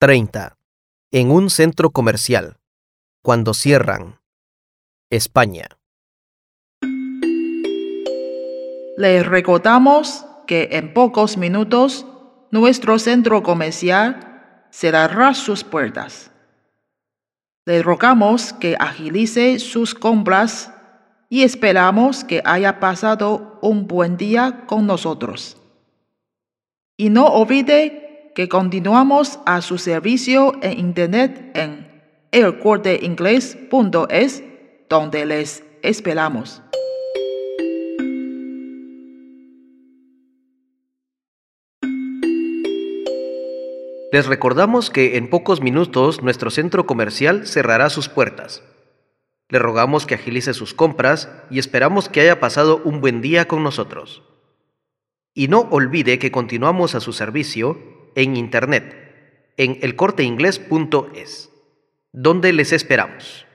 30. En un centro comercial. Cuando cierran. España. Les recordamos que en pocos minutos nuestro centro comercial cerrará sus puertas. Le rogamos que agilice sus compras y esperamos que haya pasado un buen día con nosotros. Y no olvide que continuamos a su servicio en internet en elcorteingles.es, donde les esperamos. Les recordamos que en pocos minutos nuestro centro comercial cerrará sus puertas. Le rogamos que agilice sus compras y esperamos que haya pasado un buen día con nosotros. Y no olvide que continuamos a su servicio en Internet, en elcorteingles.es, donde les esperamos.